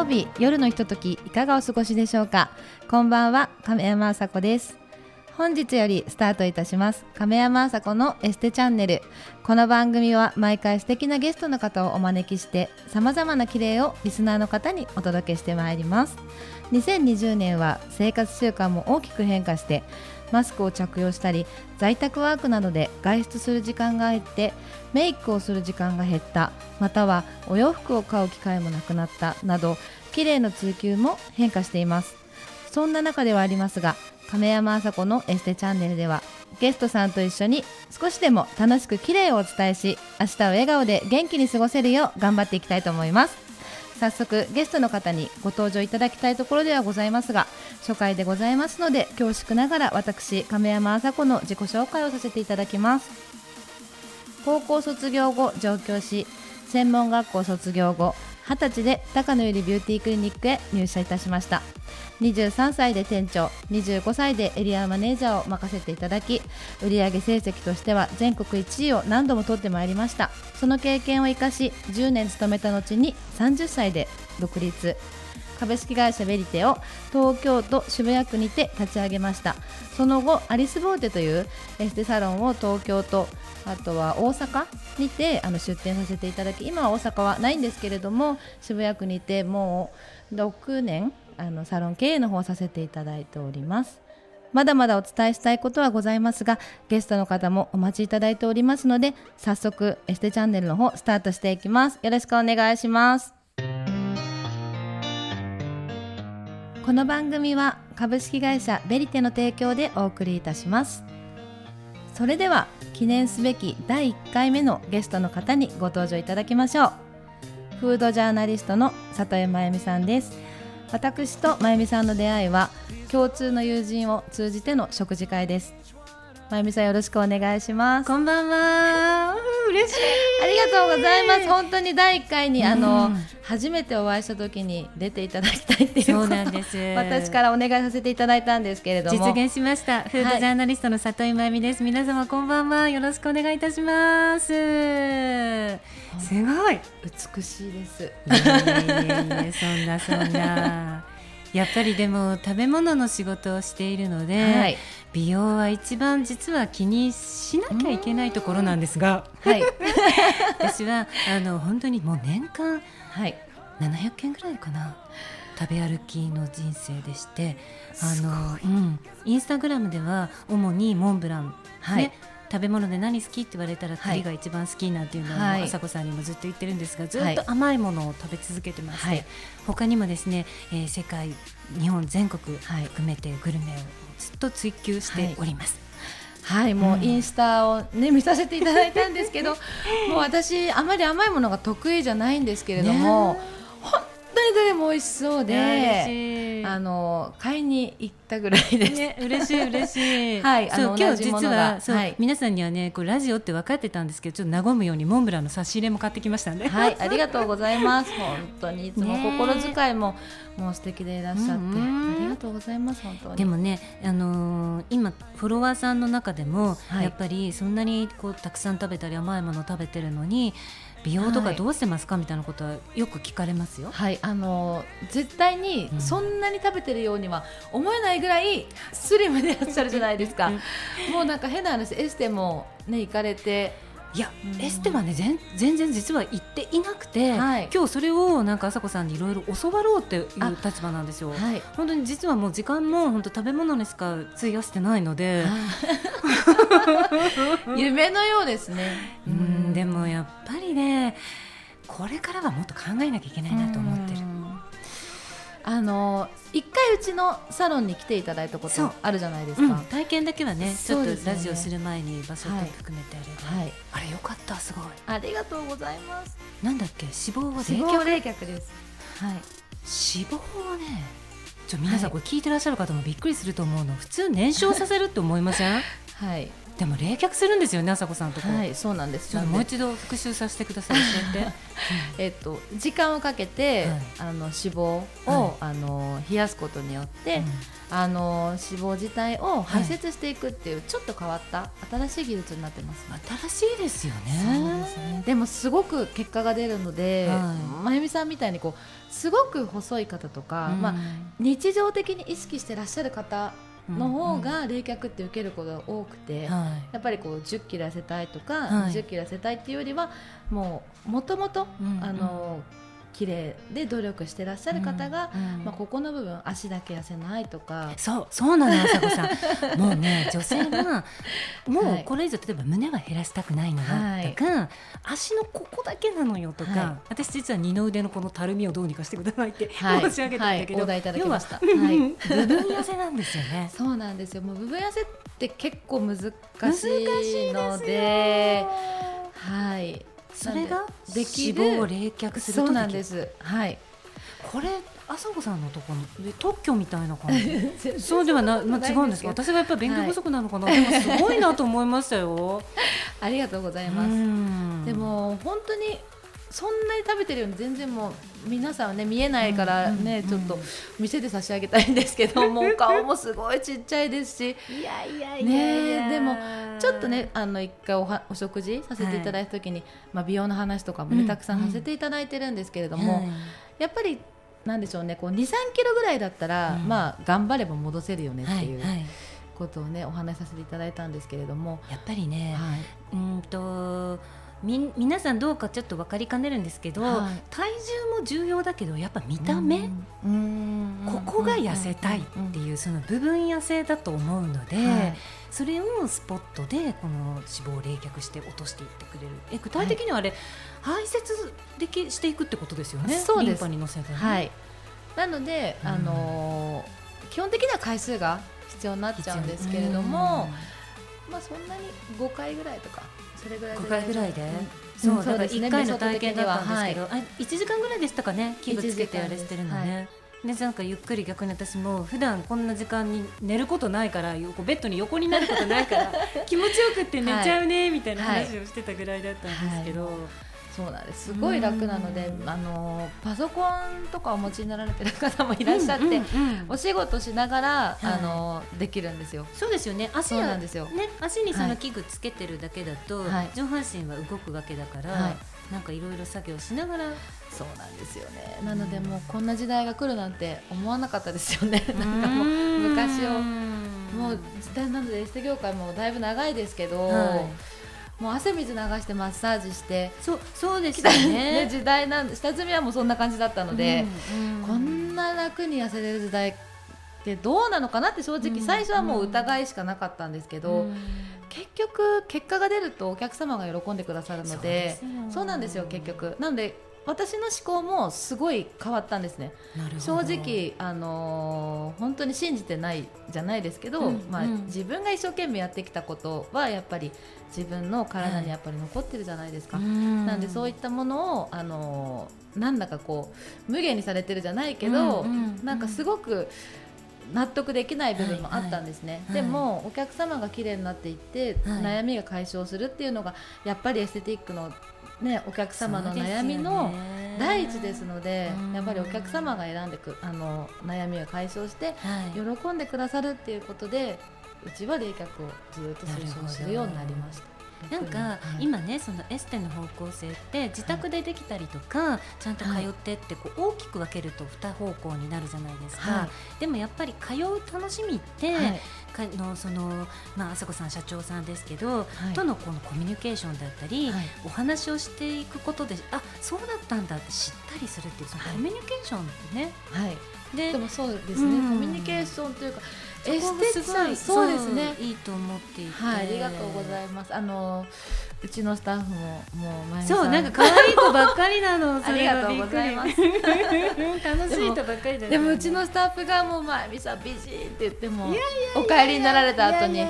曜日夜のひとときいかがお過ごしでしょうか？こんばんは亀山あさこです。本日よりスタートいたします亀山あさこのエステチャンネル。この番組は毎回素敵なゲストの方をお招きして様々な綺麗をリスナーの方にお届けしてまいります。2020年は生活習慣も大きく変化してマスクを着用したり在宅ワークなどで外出する時間が減ってメイクをする時間が減った。またはお洋服を買う機会もなくなった。など綺麗の追求も変化しています。そんな中ではありますが亀山麻子のエステチャンネルではゲストさんと一緒に少しでも楽しく綺麗をお伝えし明日を笑顔で元気に過ごせるよう頑張っていきたいと思います。早速ゲストの方にご登場いただきたいところではございますが初回でございますので恐縮ながら私亀山麻子の自己紹介をさせていただきます。高校卒業後上京し専門学校卒業後20歳で高野由里ビューティークリニックへ入社いたしました。23歳で店長25歳でエリアマネージャーを任せていただき売上成績としては全国1位を何度も取ってまいりました。その経験を生かし10年勤めた後に30歳で独立。株式会社ベリテを東京都渋谷区にて立ち上げました。その後アリスボーテというエステサロンを東京とあとは大阪にてあの出店させていただき今は大阪はないんですけれども渋谷区にてもう6年あのサロン経営の方させていただいております。まだまだお伝えしたいことはございますがゲストの方もお待ちいただいておりますので早速エステチャンネルの方スタートしていきます。よろしくお願いします。この番組は株式会社ベリテの提供でお送りいたします。それでは記念すべき第1回目のゲストの方にご登場いただきましょう。フードジャーナリストの里江真由美さんです。私と真由美さんの出会いは共通の友人を通じての食事会です。まゆみさんよろしくお願いします。こんばんは。嬉しい。ありがとうございます。本当に第一回に、うん、あの初めてお会いした時に出ていただきたいっていうそうなんです。私からお願いさせていただいたんですけれども。実現しました。フードジャーナリストの里井真由美です、はい、皆様こんばんは。よろしくお願いいたします。すごい。美しいです。いやいやいやそんなそんなやっぱりでも食べ物の仕事をしているので、はい、美容は一番実は気にしなきゃいけないところなんですが、はい、私はあの本当にもう年間、はい、700件ぐらいかな食べ歩きの人生でしてあの、うん、インスタグラムでは主にモンブラン、はい、食べ物で何好きって言われたら栗が一番好きなんていうのを、はい、朝子さんにもずっと言ってるんですがずっと甘いものを食べ続けてまして、はい、他にもですね、えー、世界日本全国含めてグルメをずっと追求しております。はい、もうインスタをね、見させていただいたんですけど もう私あまり甘いものが得意じゃないんですけれども、ね、本当にどれも美味しそうであの買いに行ったぐらいです、ね、嬉しい嬉しい。はいあの今日実はそう、はい、皆さんにはねこうラジオって分かってたんですけどちょっと和むようにモンブランの差し入れも買ってきましたんで。はいありがとうございます。本当にいつも心遣いももう素敵でいらっしゃって、ありがとうございます本当に。でもねあのー、今フォロワーさんの中でも、はい、やっぱりそんなにこうたくさん食べたり甘いもの食べてるのに美容とかどうしてますか、はい、みたいなことはよく聞かれますよ。はい、あの絶対にそんなに食べてるようには思えないぐらいスリムでいらっしゃるじゃないですか。もうなんか変な話エステもね行かれて。いや、うん、エステはね全全然実は行っていなくて、はい、今日それをなんか朝子さんにいろいろ教わろうっていう立場なんですよ。はい、本当に実はもう時間も本当食べ物にしか費やしてないので、夢のようですね。うん、でもやっぱりねこれからはもっと考えなきゃいけないなと思ってる。あの一回うちのサロンに来ていただいたことあるじゃないですか、うん、体験だけはねちょっとラジオする前に場所と含めてあれば、はい、あれよかったすごい。ありがとうございます。なんだっけ？脂肪は冷却？冷却です。はい。脂肪はねちょ皆さんこれ聞いてらっしゃる方もびっくりすると思うの。普通燃焼させるって思いません？はいでも冷却するんですよね、朝子さんとこ。はい、そうなんです。もう一度復習させてください。えっと、時間をかけて、はい、あの脂肪を、はい、あの冷やすことによって。うん。あの脂肪自体を排泄していくっていう、ちょっと変わった新しい技術になってます、ね、新しいですよね。ですね。でもすごく結果が出るので、はい、まゆみさんみたいにこうすごく細い方とか、うん、まあ、日常的に意識してらっしゃる方の方が冷却って受けることが多くて、やっぱりこう10キロ痩せたいとか、はい、20キロ痩せたいっていうよりはもうもともとあの綺麗で努力してらっしゃる方が、うんうん、まあ、ここの部分足だけ痩せないとか。そうそうなのよさこさん。もうね女性が もうこれ以上例えば胸は減らしたくないのよ、はい、とか足のここだけなのよとか、はい、私実は二の腕のこのたるみをどうにかしてくださいって、申し上げたんだけど、はい、いただきました、はい、部分痩せなんですよね。そうなんですよ。もう部分痩せって結構難しいのではいそれができる脂肪を冷却するそうなんです。はい。これ朝子さんのところで特許みたいな感じ。そうではな、まあ、違うんです私がやっぱり勉強不足なのかな、はい、でもすごいなと思いましたよ。ありがとうございます。でも本当にそんなに食べてるように全然もう皆さんはね見えないからね、ちょっと店で差し上げたいんですけどもう 顔もすごいちっちゃいですし。いやいやいやねでもちょっとねあの一回おはお食事させていただいた時に、はい、まあ、美容の話とかもね、たくさんさせていただいてるんですけれども、やっぱりなんでしょうねこう23キロぐらいだったら、まあ頑張れば戻せるよねっていう。はいはい。ことをねお話しさせていただいたんですけれども。やっぱりね、はい、うんとみ皆さんどうかちょっと分かりかねるんですけど、はい、体重も重要だけどやっぱ見た目ここが痩せたいっていうその部分痩せだと思うので、はい、それをスポットでこの脂肪を冷却して落としていってくれる。え具体的にはあれ、排泄できしていくってことですよね？そうです。リンパに乗せて、ね、はい。なので、あのー、基本的には回数が必要になっちゃうんですけれども、まあそんなに5回ぐらいとかそれぐらい5回ぐらいで、そうだから1回の体験だったんですけど、はい、1時間ぐらいでしたかね？器具つけてあれしてるのね。でなんかゆっくり逆に私も普段こんな時間に寝ることないからベッドに横になることないから 気持ちよくって寝ちゃうねみたいな話をしてたぐらいだったんですけど。はいはいそうなんです。すごい楽なのであのパソコンとかお持ちになられてる方もいらっしゃって、うんうんうん、お仕事しながら、はい、あのできるんですよ。そうですよね。足なんですよ、ね、足にその器具つけてるだけだと、はい、上半身は動くわけだから、はい、なんかいろいろ作業しながら。そうなんですよね。なのでもうこんな時代が来るなんて思わなかったですよね。なんかもう昔を。もう時代なのでエステ業界もだいぶ長いですけど、もう汗水流してマッサージしてそうそうですね。ね時代なん下積みはもうそんな感じだったので、うんうん、こんな楽に痩せれる時代ってどうなのかなって正直最初はもう疑いしかなかったんですけど、うん、結局結果が出るとお客様が喜んでくださるのでそうなんですよ結局。なので私の思考もすごい変わったんですね。正直、あのー、本当に信じてないじゃないですけど、うん、まあ、自分が一生懸命やってきたことはやっぱり自分の体にやっぱり残ってるじゃないですか、はい、なんでそういったものを、あのー、なんだかこう無限にされてるじゃないけど、うんうん、なんかすごく納得できない部分もあったんですね、はいはい、でもお客様が綺麗になっていって、悩みが解消するっていうのがやっぱりエステティックのね、お客様の悩みの第一ですので、ね、やっぱりお客様が選んでくあの悩みを解消して、喜んでくださるっていうことでうちは冷却をずっと推奨するようになりました。なんか、今ねそのエステの方向性って自宅でできたりとか、はい、ちゃんと通ってってこう大きく分けると2方向になるじゃないですか、はい、でもやっぱり通う楽しみって、はい、かのそのまあ朝子さん社長さんですけど、とのこのコミュニケーションだったり、お話をしていくことであそうだったんだって知ったりするっていうそのコミュニケーションね、はい、ででもそうですね、うん、コミュニケーションというかエステさんそうですね。いいと思っていて、はい、ありがとうございます。あのうちのスタッフももう前そうなんか可愛い子ばっかりなの。ありがとうございます。楽しい人ばっかりでもうちのスタッフがもうまゆみさん美人って言ってもお帰りになられた後に。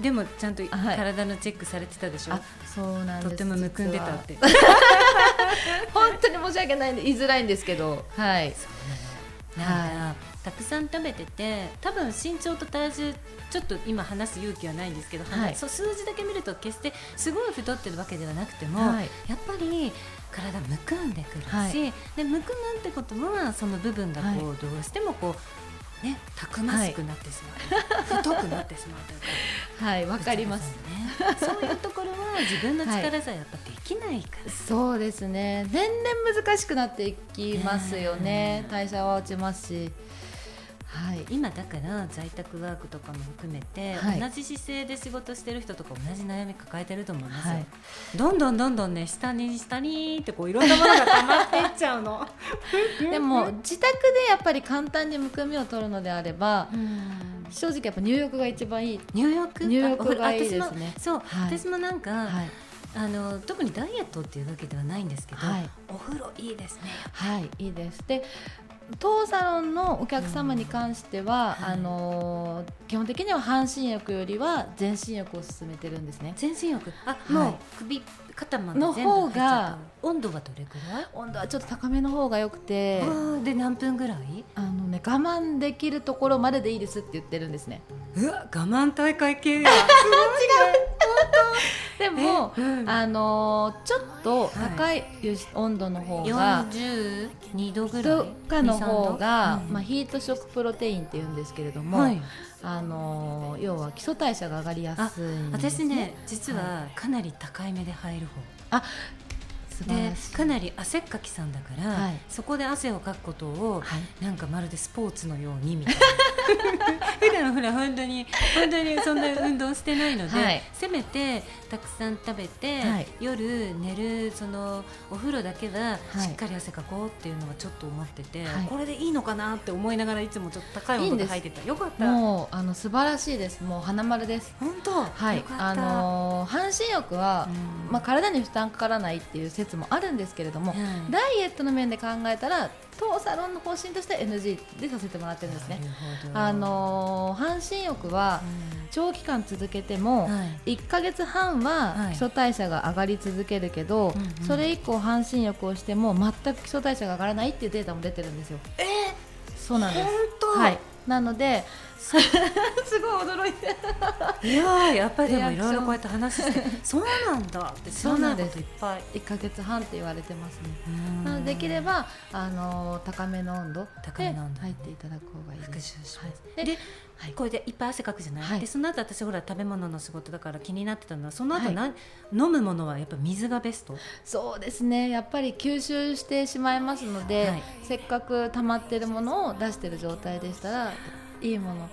でもちゃんと体のチェックされてたでしょ、はい、そうなんとてもむくんでたって。本当に申し訳ないんで言いづらいんですけど。はい。そうなのなんか、たくさん食べてて多分身長と体重ちょっと今話す勇気はないんですけど、はい、そう数字だけ見ると決してすごい太ってるわけではなくても、はい、やっぱり体むくんでくるし、はい、でむくむってことはその部分がこう、どうしてもこうねたくましくなってしまう、太くなってしまうというか。はいわかります。ね。そういうところは自分の力じゃやっぱできないから、そうですね。年々難しくなっていきますよね、代謝は落ちますしはい、今だから在宅ワークとかも含めて、はい、同じ姿勢で仕事してる人とか同じ悩み抱えてると思いますよ、はい、どんどんどんどんね下に下にってこういろんなものが溜まっていっちゃうの。でも自宅でやっぱり簡単にむくみを取るのであれば正直やっぱ入浴が一番いい。入浴？入浴がいいですね。そう、はい、私もなんか、あの特にダイエットっていうわけではないんですけど、はい、お風呂いいですね。はいいいです。で当サロンのお客様に関しては、うん、あの基本的には半身浴よりは全身浴を進めてるんですね。全身浴？あ、はい、もう首肩までの方が温度はどれくらい？温度はちょっと高めの方がよくてで何分ぐらい？あのね我慢できるところまででいいですって言ってるんですね。うわ我慢大会系や。違うでも、うん、あのちょっと高い温度の方が42度ぐらい？とかの方が、うん、まあ、ヒートショックプロテインっていうんですけれども、はい、あの要は基礎代謝が上がりやすい、ね、私ね実はかなり高いめで入る方、あでかなり汗っかきさんだから、はい、そこで汗をかくことを、はい、なんかまるでスポーツのようにみたいな。普段ほら本当に本当にそんな運動してないので、はい、せめてたくさん食べて、はい、夜寝るそのお風呂だけはしっかり汗かこうっていうのはちょっと思ってて、はい、これでいいのかなって思いながらいつもちょっと高い温度で入ってた。よかった。もうあの素晴らしいです。もう花丸です。本当？はい。あのー、半身浴は、まあ体に負担かからないっていう説もあるんですけれども、ダイエットの面で考えたら当サロンの方針として NG でさせてもらってるんですね。あの半身浴は長期間続けても1か月半は基礎代謝が上がり続けるけど、それ以降半身浴をしても全く基礎代謝が上がらないっていうデータも出てるんですよ。えー、そうなんです。はい。なのです。ごい驚いて。いややっぱりでもいろいろこうやって話して そうなんだって知らないこといっぱい。1か月半って言われてますね。なのでできればあの高めの温度高めの温度。入っていただく方がいいです、はい、ではい、これでいっぱい汗かくじゃない、はい、でその後私ほら食べ物の仕事だから気になってたのはその後な、はい、飲むものはやっぱ水がベスト？そうですね。やっぱり吸収してしまいますので、はい、せっかく溜まってるものを出してる状態でしたらいいもの。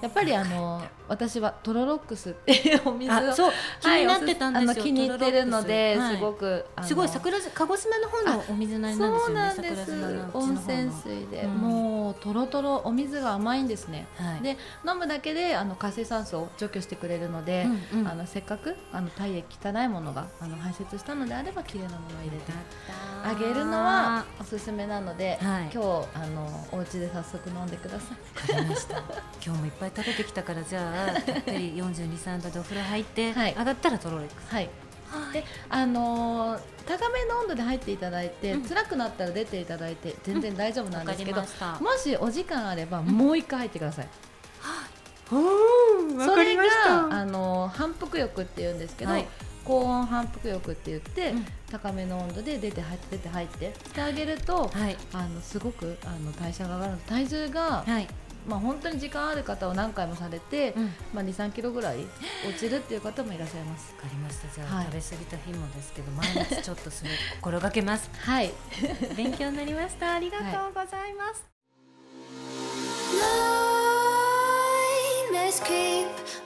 やっぱりあの私はトロロックスっていうお水をそう気になってたんですよ、はい、気に入ってるので、すごくすごい桜鹿児島の方のお水なんですよねそうなんです。温泉水で、うん、もうとろとろお水が甘いんですね、はい、で飲むだけであの活性酸素を除去してくれるので、あのせっかくあの体液汚いものがあの排泄したのであれば綺麗なものを入れてあげるのはおすすめなので、はい、今日あのお家で早速飲んでください。今日もいっぱい食べてきたからじゃあやっぱり42、3度でお風呂入って、はい、上がったらトロレックス。はい。であのー、高めの温度で入っていただいて、うん、辛くなったら出ていただいて全然大丈夫なんですけど、うん、もしお時間あればもう一回入ってください。うん、それがあの反復浴って言うんですけど、はい、高温反復浴って言って、うん、高めの温度で出て入って出て入ってしてあげると、はい、あのすごくあの代謝が上がる体重が、はい、まあ、本当に時間ある方を何回もされて、うん、まあ、2、3キロぐらい落ちるっていう方もいらっしゃいます。わかりました。じゃあ、はい、食べ過ぎた日もですけど、毎日ちょっとそれ心がけます。はい。勉強になりました。ありがとうございます。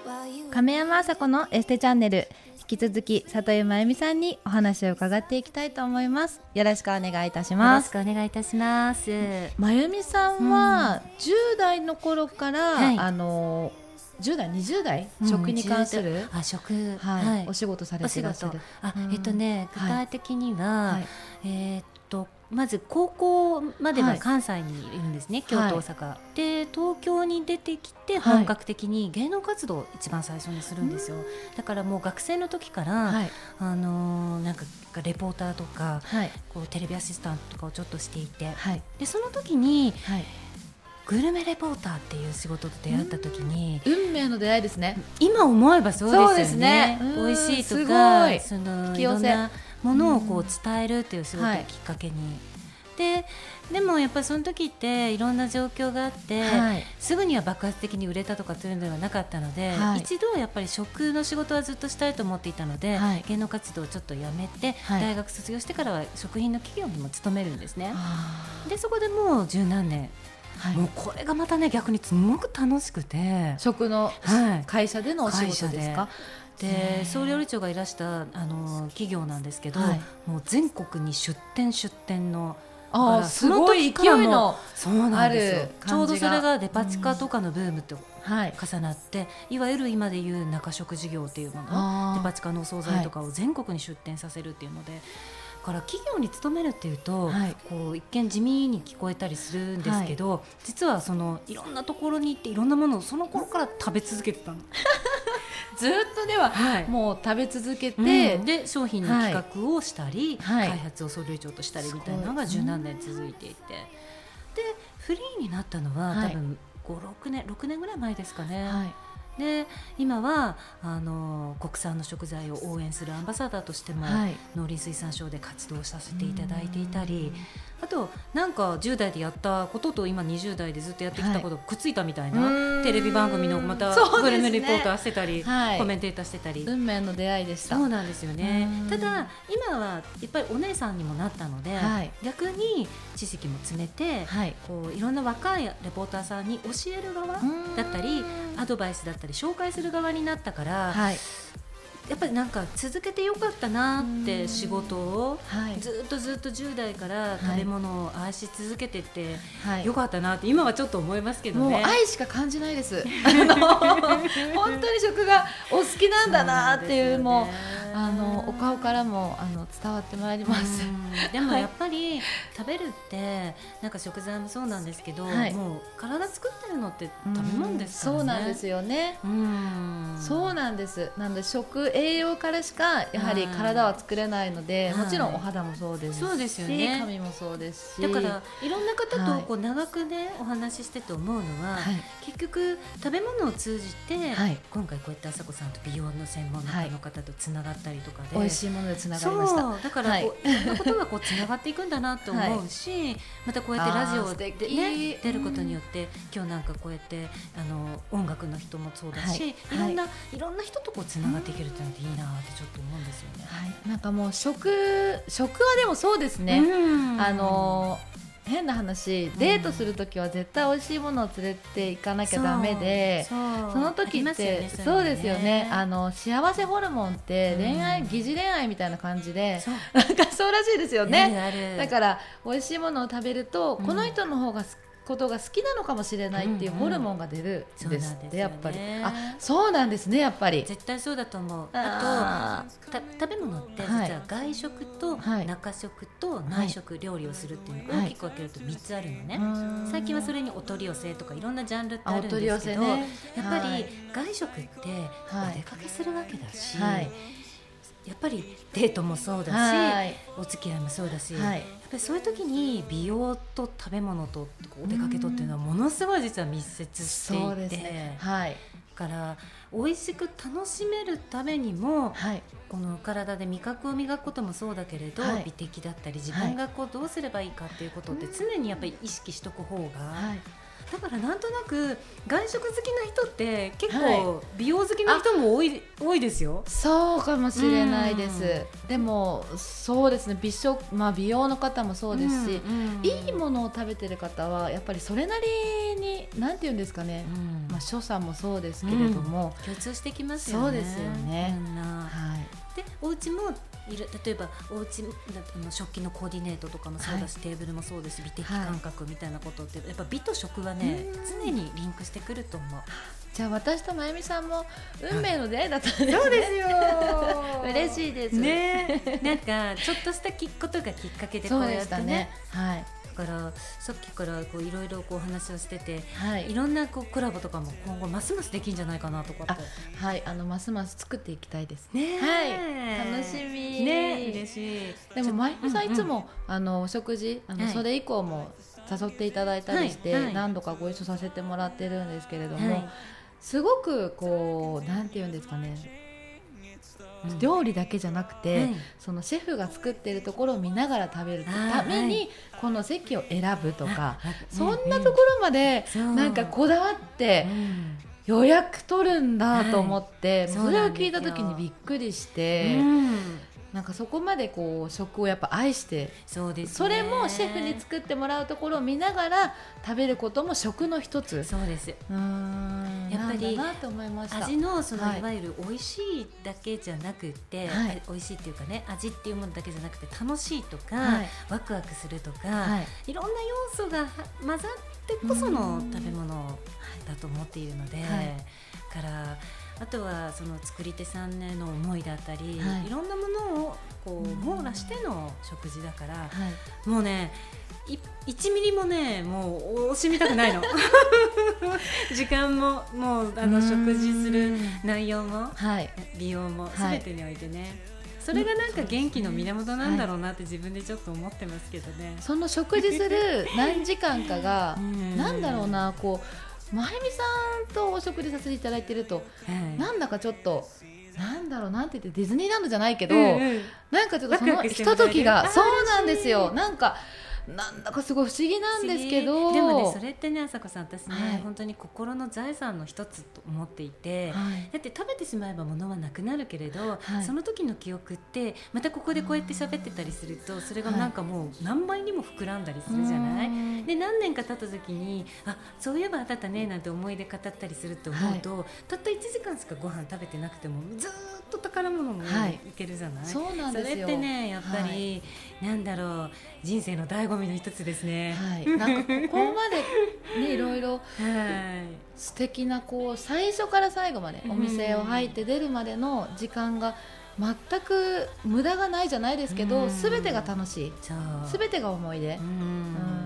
はい、亀山あさこのエステチャンネル。引き続き里井真由美さんにお話を伺っていきたいと思います。よろしくお願いいたします。よろしくお願いいたします。真由美さんは10代の頃から、うん、あの10代20代、食に関する？あ食、はい、はい、お仕事されていらっしゃる。あ、えっとね具体的には、はい、えー、っとまず高校までは関西にいるんですね、はい、京都、大阪、はい、で東京に出てきて本格的に芸能活動を一番最初にするんですよ、はい、だからもう学生の時から、あのー、なんかレポーターとか、こうテレビアシスタントとかをちょっとしていて、でその時に、グルメレポーターっていう仕事と出会った時に運命の出会いですね。今思えばそうですよね。ね。美味しいとかそのいろんなものをこう伝えるっていう仕事をきっかけに、でででもやっぱりその時っていろんな状況があって、はい、すぐには爆発的に売れたとかというのではなかったので、はい、一度やっぱり食の仕事はずっとしたいと思っていたので、はい、芸能活動をちょっとやめて、大学卒業してからは食品の企業にも勤めるんですね。でそこでもう十何年。もうこれがまたね逆にすごく楽しくて。食の会社でのお仕事ですか、で総料理長がいらしたあの企業なんですけど、はい、もう全国に出店出店のあすごい勢いのそうなんですちょうどそれがデパ地下とかのブームと重なって、はい、いわゆる今でいう中食事業っていうものデパ地下のお惣菜とかを全国に出店させるっていうので。から企業に勤めるっていうと、はい、こう一見地味に聞こえたりするんですけど、はい、実はそのいろんなところに行っていろんなものをその頃から食べ続けてたの。ずっとでは、はい、もう食べ続けて、うん、で商品の企画をしたり、はい、開発を総料長としたりみたいなのが十何年続いていて、でフリーになったのは多分56年6年ぐらい前ですかね。で今はあの国産の食材を応援するアンバサダーとしても、はい、農林水産省で活動させていただいていたりあとなんか10代でやったことと今20代でずっとやってきたことくっついたみたいな、はい、テレビ番組のまたグルメリポーターしてたり、はい、コメンテーターしてたり。運命の出会いでした。そうなんですよね。ただ今はやっぱりお姉さんにもなったので、はい、逆に知識も詰めて、はい、こういろんな若いレポーターさんに教える側だったりアドバイスだったり紹介する側になったから、はい、やっぱりなんか続けてよかったなって仕事を、はい、ずっとずっと10代から食べ物を愛し続けてて、はい、よかったなって今はちょっと思いますけどね。愛しか感じないです。本当に食がお好きなんだなっていうもうあのお顔からもあの伝わってまいります。でもやっぱり食べるってなんか食材もそうなんですけど、はい、もう体作ってるのって食べ物ですからね。そうなんですよね。そうなんです。なんで食栄養からしかやはり体は作れないので、もちろんお肌もそうですし、そうですよね、髪もそうですし。だからいろんな方とこう長くね、お話ししてて思うのは、結局食べ物を通じて、今回こうやって朝子さんと美容の専門家の方とつながったりとかで、美味しいものでつながりました。だからこう、い、ろんなことがこうつながっていくんだなと思う し、またこうやってラジオで、ね、出ることによって、今日なんかこうやってあの音楽の人もそうだし、い、ろんな、い、ろんな人とこうつながっていけるってのっていいなってちょっと思うんですよね。はい、なんかもう食食はでもそうですね。あの変な話デートする時は絶対美味しいものを連れて行かなきゃだめで、その時って、ね、そうですよね。あの幸せホルモンって恋愛、疑似恋愛みたいな感じで なんかそうらしいですよね。だから美味しいものを食べると、この人の方が好ことが好きなのかもしれないっていうホルモンが出る。んですって、やっぱり。あそうなんですねやっぱり。絶対そうだと思う。あと食べ物って実は外食と中食と内食料理をするっていうのを大きく分けると3つあるのね、最近はそれにお取り寄せとかいろんなジャンルってあるんですけど、やっぱり外食ってお出かけするわけだし、やっぱりデートもそうだし、はい、お付き合いもそうだし、はい、やっぱりそういう時に美容と食べ物とお出かけとっていうのはものすごい実は密接していて、ね、はい、から美味しく楽しめるためにも、はい、この体で味覚を磨くこともそうだけれど、はい、美的だったり自分がこうどうすればいいかっていうことって常にやっぱり意識しとく方が、だからなんとなく外食好きな人って結構美容好きな人も多い,、多いですよ。そうかもしれないです、でもそうですね。美食、まあ、美容の方もそうですし、いいものを食べてる方はやっぱりそれなりになんて言うんですかね、まあ、所作もそうですけれども、共通してきますよね。そうですよね、はい、でお家もいる。例えばお家の食器のコーディネートとかもそうだし、はい、テーブルもそうです美的感覚みたいなことって、やっぱ美と食はね常にリンクしてくると思う。じゃあ私とまゆみさんも運命の出会いだったんですね。そうですよ。嬉しいです。ね、なんかちょっとしたことがきっかけでこうやってね。ね。はい。からさっきからこういろいろこう話をしてて、はい、いろんなこうコラボとかも今後ますますできんじゃないかなとかはい。あのますます作っていきたいです。ねはい。楽しみ。ね嬉しい。でも前さんいつも、あのお食事あの、それ以降も誘っていただいたりして、はい、何度かご一緒させてもらってるんですけれども、すごくこうなんて言うんですかね。料理だけじゃなくて、そのシェフが作ってるところを見ながら食べるためにこの席を選ぶとか、そんなところまでなんかこだわって。予約取るんだと思って、それを聞いた時にびっくりして、なんかそこまでこう食をやっぱ愛してそうです、ね、それもシェフに作ってもらうところを見ながら食べることも食の一つ。そうです。うんやっぱり味のそのい。わゆる美味しいだけじゃなくて、はい、美味しいっていうかね味っていうものだけじゃなくて楽しいとか、はい、ワクワクするとか、はい、いろんな要素が混ざってこその食べ物だと思っているので、はい、からあとはその作り手さんへの思いだったり、はい、いろんなものをこう網羅しての食事だから、はい、もうね1ミリもねもう惜しみたくないの。時間ももうあの食事する内容も、はい、美容もすべてにおいてね、それがなんか元気の源なんだろうなって自分でちょっと思ってますけどね、その食事する何時間かが、なんだろうなこうまゆみさんとお食事させていただいてると、はい、なんだかちょっとなんだろうなんて言ってディズニーランドじゃないけど、うんうん、なんかちょっとそのひとときがそうなんですよ。なんかなんだかすごい不思議なんですけど。でもねそれってね朝子さん私ね、はい、本当に心の財産の一つと思っていて、はい、だって食べてしまえば物はなくなるけれど、はい、その時の記憶ってまたここでこうやって喋ってたりするとそれがなんかもう何倍にも膨らんだりするじゃない、で何年か経った時にあそういえばあったったねなんて思い出語ったりすると思うと、たった1時間しかご飯食べてなくてもずっと宝物もい。けるじゃない、そうなんですそれってねやっぱり、なんだろう人生の醍醐味の一つですね。はい、なんかここまでね いろいろ素敵なこう最初から最後までお店を入って出るまでの時間が全く無駄がないじゃないですけど、すべてが楽しい。すべてが思い出。うん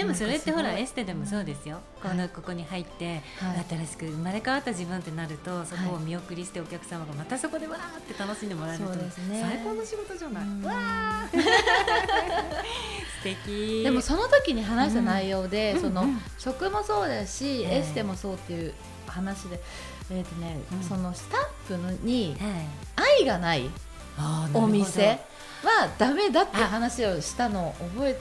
でもそれってほらエステでもそうですよ、このここに入って、新しく生まれ変わった自分ってなるとそこを見送りしてお客様がまたそこでわーって楽しんでもらえると、最高の仕事じゃない、わー。素敵。でもその時に話した内容で、その食もそうだし、エステもそうっていう話で、えーとねそのスタッフに愛がないお店はダメだって話をしたのを覚え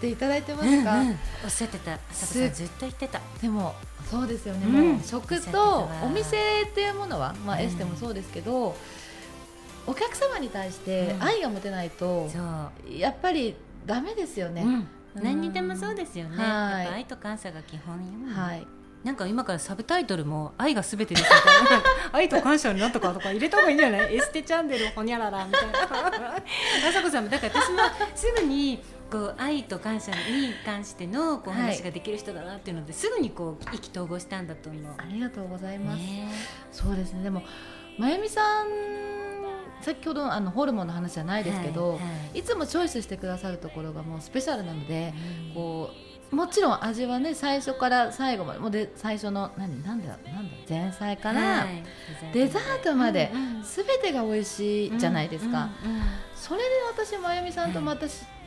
ていただいてますか、うんうん、おっしゃってた。ずっと言ってた。でもそうですよね、もう食とお店っていうものは、まあ、エステもそうですけど、お客様に対して愛が持てないと、やっぱりダメですよね、何にでもそうですよね、やっぱ愛と感謝が基本はいなんか今からサブタイトルも「愛がすべてです」みたいな「愛と感謝になったか」とか入れた方がいいんじゃない？エステチャンネルほにゃららみたいな。朝子さんもだから私もすぐにこう愛と感謝に関してのこう話ができる人だなっていうので、はい、すぐにこう意気投合したんだと思う。ありがとうございます、ね、そうですね。でもまゆみさん先ほどあのホルモンの話じゃないですけど、はいはい、いつもチョイスしてくださるところがもうスペシャルなので、うん、こうもちろん味はね最初から最後までもで最初の何なんだなんだ前菜から、はい、デザートまで、すべてが美味しいじゃないですか、それで私真由美さんとまた、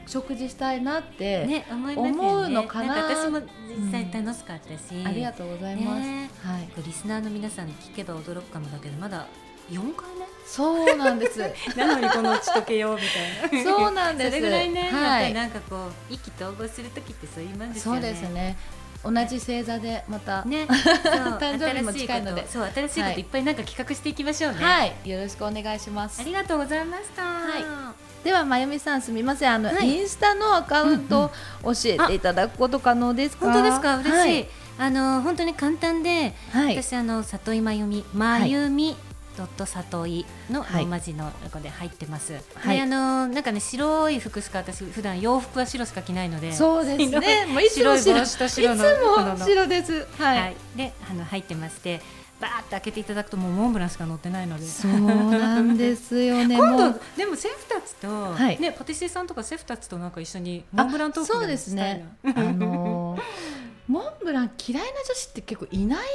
食事したいなって思うのかな,、ね、私も実際楽しかったし、うん、ありがとうございます、ね、はい、リスナーの皆さんに聞けば驚くかもだけどまだ4回目？そうなんです。なのにこのうち時計よみたいな。そうなんです。それぐらいね、はい、なんかこう意気投合する時ってそういうもんですよね。そうですね。同じ星座でまたね。誕生日も近いので。そう新しいことい。っぱいなんか企画していきましょうね。はい。よろしくお願いします。ありがとうございました。はい。ではまゆみさんすみません。あの、はい、インスタのアカウント教えていただくこと可能ですか、本当ですか？嬉しい、はい、あの本当に簡単で、はい、私あの里井まゆみまゆみ、ドット里井のローマ字の中で入ってます。はい、であのなんかね白い服しか私普段洋服は白しか着ないので、そうですね。もう白い帽子と白の白です。はい。はい、であの入ってまして。バーって開けていただくともうモンブランしか載ってないのでそうなんですよね 今度でもシェフたちと、はい、ねパティシエさんとかシェフたちとなんか一緒にモンブラントークそうですねあのー、モンブラン嫌いな女子って結構いない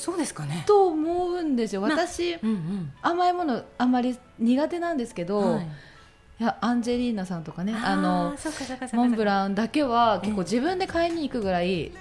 そうですかね。と思うんですよ。私、まうんうん、甘いものあんまり苦手なんですけど、はい、いやアンジェリーナさんとかねあのモンブランだけは結構自分で買いに行くぐらい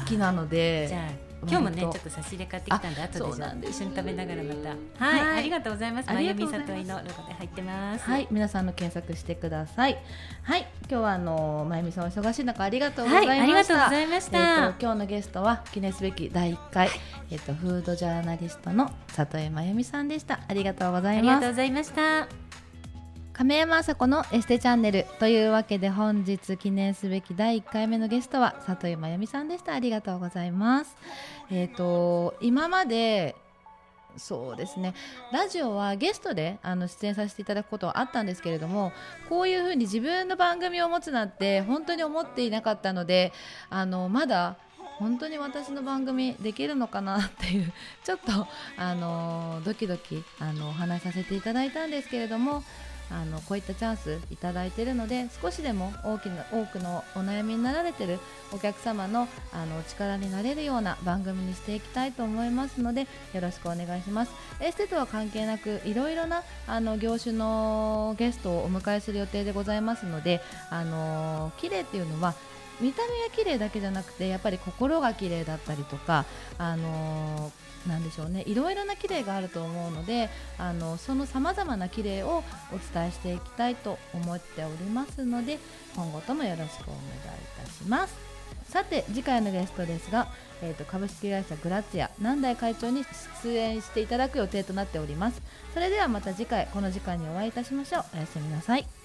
好きなので、じゃあ今日もねちょっと差し入れ買ってきたんで後で一緒に食べながらまた。はい、はい、ありがとうございます。まゆみさといのロゴで入ってますはい皆さんの検索してください。はい。今日はあのまゆみさんお忙しい中ありがとうございました、はい、ありがとうございました、えー、今日のゲストは記念すべき第1回、えっ、ー、とフードジャーナリストの里江まゆみさんでした。ありがとうございます。ありがとうございました亀山麻子のエステチャンネルというわけで本日記念すべき第1回目のゲストは里井真由美さんでした。ありがとうございます。えっ、ー、と今までそうですねラジオはゲストであの出演させていただくことはあったんですけれどもこういうふうに自分の番組を持つなんて本当に思っていなかったのであのまだ本当に私の番組できるのかなっていうちょっとあのドキドキあのお話しさせていただいたんですけれどもあのこういったチャンスいただいているので少しでも大きな多くのお悩みになられているお客様のあの力になれるような番組にしていきたいと思いますのでよろしくお願いします。エステとは関係なくいろいろなあの業種のゲストをお迎えする予定でございますのであの綺麗っていうのは見た目が綺麗だけじゃなくてやっぱり心が綺麗だったりとかあのなんでしょうねいろいろな綺麗があると思うのであのそのさまざまな綺麗をお伝えしていきたいと思っておりますので今後ともよろしくお願いいたします。さて次回のゲストですが、えーと、株式会社グラツィア南大会長に出演していただく予定となっております。それではまた次回この時間にお会いいたしましょう。おやすみなさい。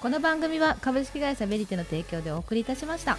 この番組は株式会社ベリテの提供でお送りいたしました。